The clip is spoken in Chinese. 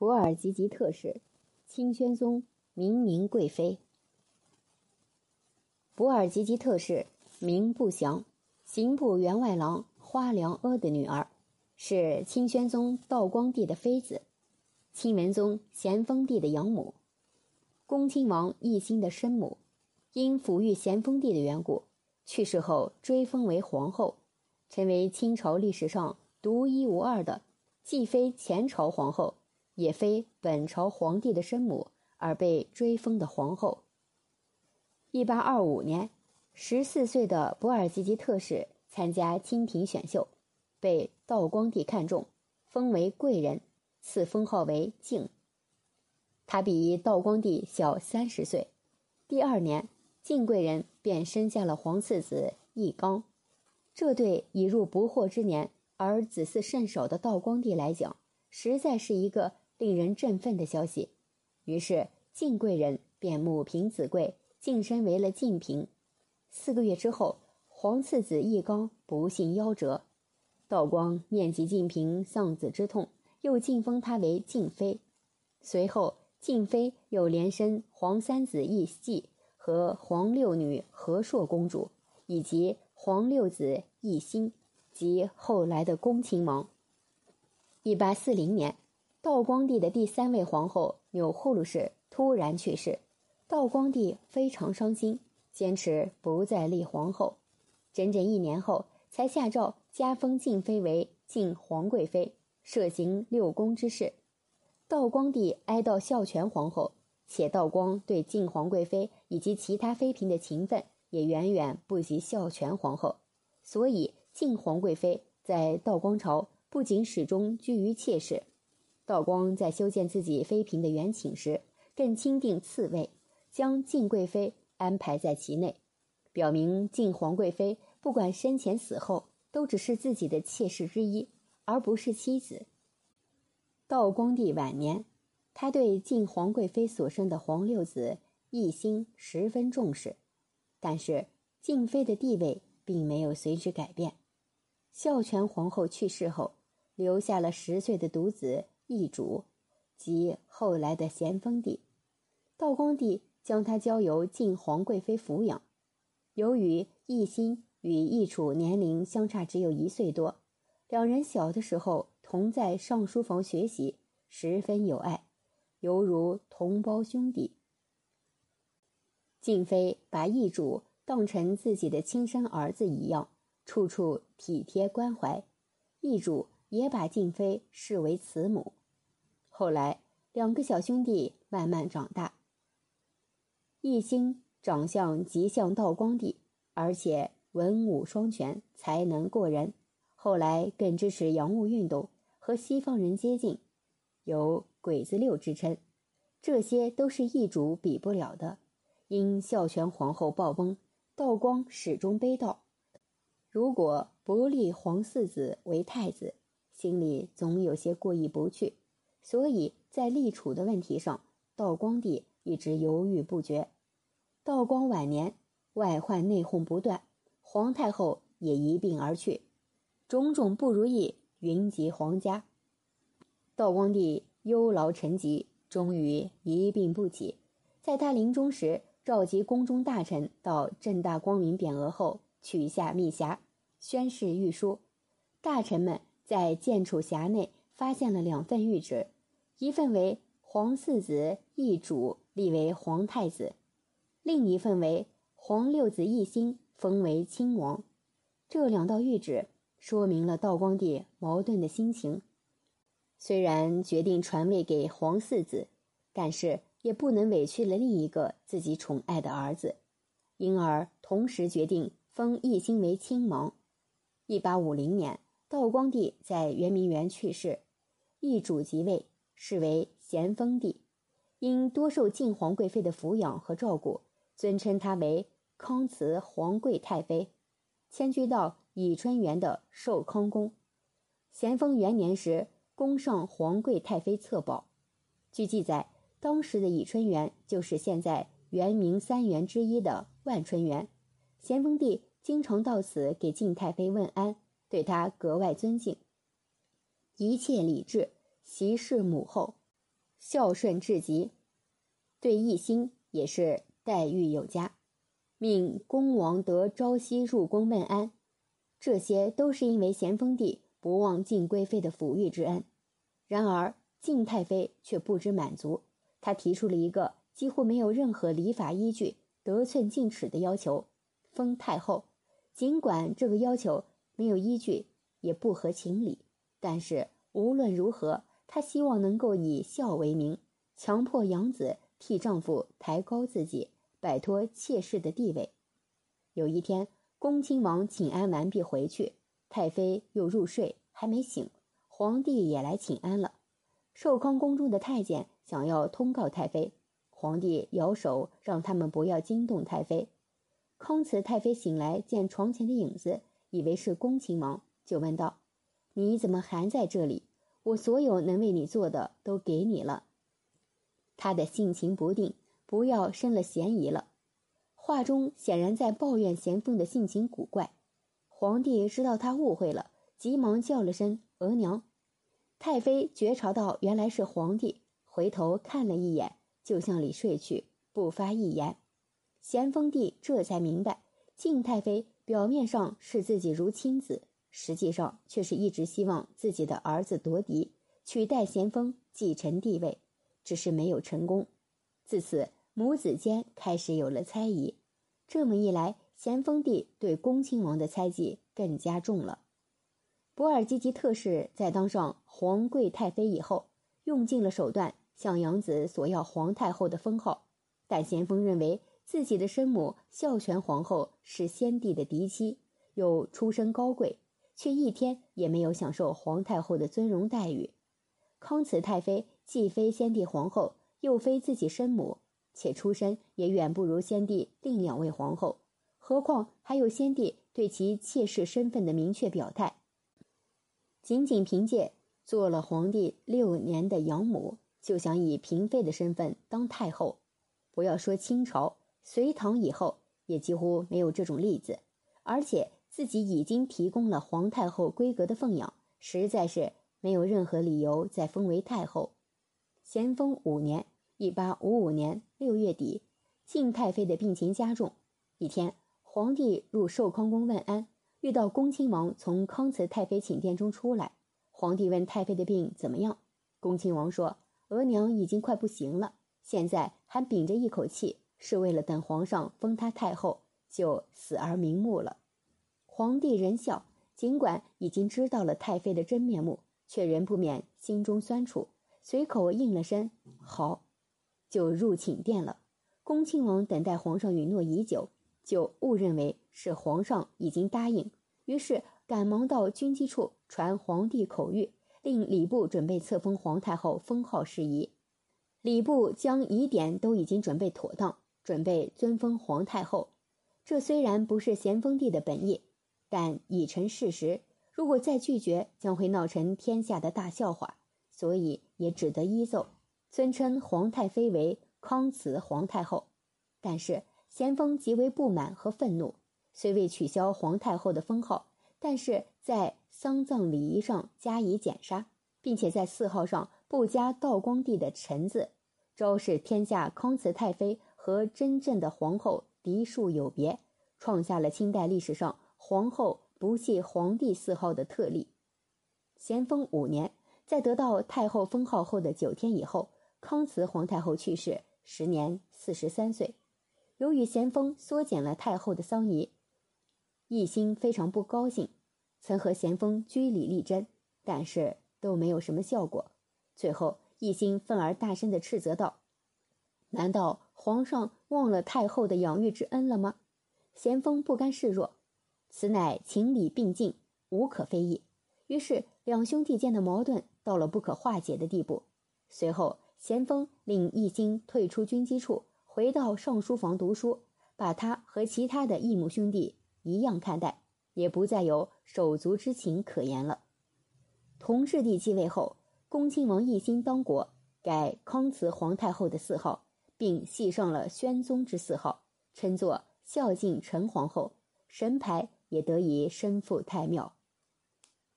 博尔济吉特氏，清宣宗明明贵妃。博尔济吉特氏，名不详，刑部员外郎花良阿的女儿，是清宣宗道光帝的妃子，清文宗咸丰帝的养母，恭亲王奕欣的生母。因抚育咸丰帝的缘故，去世后追封为皇后，成为清朝历史上独一无二的，既非前朝皇后，也非本朝皇帝的生母而被追封的皇后。一八二五年，十四岁的博尔济吉特氏参加清廷选秀，被道光帝看中，封为贵人，赐封号为静。他比道光帝小三十岁。第二年。晋贵人便生下了皇次子奕刚，这对已入不惑之年而子嗣甚少的道光帝来讲，实在是一个令人振奋的消息。于是晋贵人便母凭子贵，晋升为了晋嫔。四个月之后，皇次子奕刚不幸夭折，道光念及晋嫔丧子之痛，又晋封她为晋妃。随后，晋妃又连生皇三子奕继。和皇六女和硕公主，以及皇六子奕欣及后来的恭亲王。一八四零年，道光帝的第三位皇后钮祜禄氏突然去世，道光帝非常伤心，坚持不再立皇后。整整一年后，才下诏加封静妃为静皇贵妃，设行六宫之事。道光帝哀悼孝全皇后。且道光对晋皇贵妃以及其他妃嫔的情分也远远不及孝全皇后，所以晋皇贵妃在道光朝不仅始终居于妾室，道光在修建自己妃嫔的园寝时，更钦定次位，将晋贵妃安排在其内，表明晋皇贵妃不管生前死后都只是自己的妾室之一，而不是妻子。道光帝晚年。他对晋皇贵妃所生的皇六子奕欣十分重视，但是静妃的地位并没有随之改变。孝全皇后去世后，留下了十岁的独子奕主，即后来的咸丰帝。道光帝将他交由晋皇贵妃抚养。由于奕欣与奕楚年龄相差只有一岁多，两人小的时候同在上书房学习，十分有爱。犹如同胞兄弟。静妃把义主当成自己的亲生儿子一样，处处体贴关怀。义主也把静妃视为慈母。后来，两个小兄弟慢慢长大。奕星长相极像道光帝，而且文武双全，才能过人。后来更支持洋务运动，和西方人接近，有。鬼子六之称，这些都是易主比不了的。因孝全皇后暴崩，道光始终悲悼。如果不立皇四子为太子，心里总有些过意不去。所以在立储的问题上，道光帝一直犹豫不决。道光晚年，外患内讧不断，皇太后也一并而去，种种不如意云集皇家。道光帝。忧劳成疾，终于一病不起。在他临终时，召集宫中大臣到正大光明匾额后，取下密匣，宣誓谕书。大臣们在建储匣内发现了两份谕旨，一份为皇四子奕主立为皇太子，另一份为皇六子奕欣封为亲王。这两道谕旨说明了道光帝矛盾的心情。虽然决定传位给皇四子，但是也不能委屈了另一个自己宠爱的儿子，因而同时决定封奕欣为亲王。一八五零年，道光帝在圆明园去世，易主即位，是为咸丰帝。因多受晋皇贵妃的抚养和照顾，尊称她为康慈皇贵太妃，迁居到倚春园的寿康宫。咸丰元年时。宫上皇贵太妃册宝，据记载，当时的倚春园就是现在圆明三园之一的万春园。咸丰帝经常到此给晋太妃问安，对她格外尊敬，一切礼制，习事母后。孝顺至极，对奕欣也是待遇有加，命恭王得朝夕入宫问安，这些都是因为咸丰帝不忘敬贵妃的抚育之恩。然而敬太妃却不知满足，她提出了一个几乎没有任何礼法依据、得寸进尺的要求：封太后。尽管这个要求没有依据，也不合情理，但是无论如何，她希望能够以孝为名，强迫养子替丈夫抬高自己，摆脱妾室的地位。有一天，恭亲王请安完毕回去，太妃又入睡，还没醒，皇帝也来请安了。寿康宫中的太监想要通告太妃，皇帝摇手让他们不要惊动太妃。康慈太妃醒来，见床前的影子，以为是恭亲王，就问道：“你怎么还在这里？我所有能为你做的都给你了。”他的性情不定，不要生了嫌疑了。话中显然在抱怨咸丰的性情古怪。皇帝知道他误会了，急忙叫了声“额娘”。太妃觉察到原来是皇帝，回头看了一眼，就向里睡去，不发一言。咸丰帝这才明白，敬太妃表面上视自己如亲子，实际上却是一直希望自己的儿子夺嫡，取代咸丰继承帝位，只是没有成功。自此，母子间开始有了猜疑。这么一来，咸丰帝对恭亲王的猜忌更加重了。博尔济吉特氏在当上皇贵太妃以后，用尽了手段向养子索要皇太后的封号，但咸丰认为。自己的生母孝全皇后是先帝的嫡妻，又出身高贵，却一天也没有享受皇太后的尊荣待遇。康慈太妃既非先帝皇后，又非自己生母，且出身也远不如先帝另两位皇后。何况还有先帝对其妾室身份的明确表态。仅仅凭借做了皇帝六年的养母，就想以嫔妃的身份当太后，不要说清朝。隋唐以后也几乎没有这种例子，而且自己已经提供了皇太后规格的奉养，实在是没有任何理由再封为太后。咸丰五年（一八五五年六月底），敬太妃的病情加重。一天，皇帝入寿康宫问安，遇到恭亲王从康慈太妃寝殿中出来。皇帝问太妃的病怎么样，恭亲王说：“额娘已经快不行了，现在还屏着一口气。”是为了等皇上封她太后，就死而瞑目了。皇帝仁孝，尽管已经知道了太妃的真面目，却仍不免心中酸楚，随口应了声“好”，就入寝殿了。恭亲王等待皇上允诺已久，就误认为是皇上已经答应，于是赶忙到军机处传皇帝口谕，令礼部准备册封皇太后封号事宜。礼部将疑点都已经准备妥当。准备尊封皇太后，这虽然不是咸丰帝的本意，但已成事实。如果再拒绝，将会闹成天下的大笑话，所以也只得依奏，尊称皇太妃为康慈皇太后。但是咸丰极为不满和愤怒，虽未取消皇太后的封号，但是在丧葬礼仪上加以减杀，并且在谥号上不加道光帝的“臣”字，昭示天下康慈太妃。和真正的皇后嫡庶有别，创下了清代历史上皇后不系皇帝谥号的特例。咸丰五年，在得到太后封号后的九天以后，康慈皇太后去世，时年四十三岁。由于咸丰缩减了太后的丧仪，奕欣非常不高兴，曾和咸丰据理力争，但是都没有什么效果。最后，奕欣愤而大声地斥责道：“难道？”皇上忘了太后的养育之恩了吗？咸丰不甘示弱，此乃情理并进，无可非议。于是两兄弟间的矛盾到了不可化解的地步。随后，咸丰令奕欣退出军机处，回到上书房读书，把他和其他的异母兄弟一样看待，也不再有手足之情可言了。同治帝继位后，恭亲王奕欣当国，改康慈皇太后的谥号。并系上了宣宗之谥号，称作孝敬陈皇后，神牌也得以身赴太庙。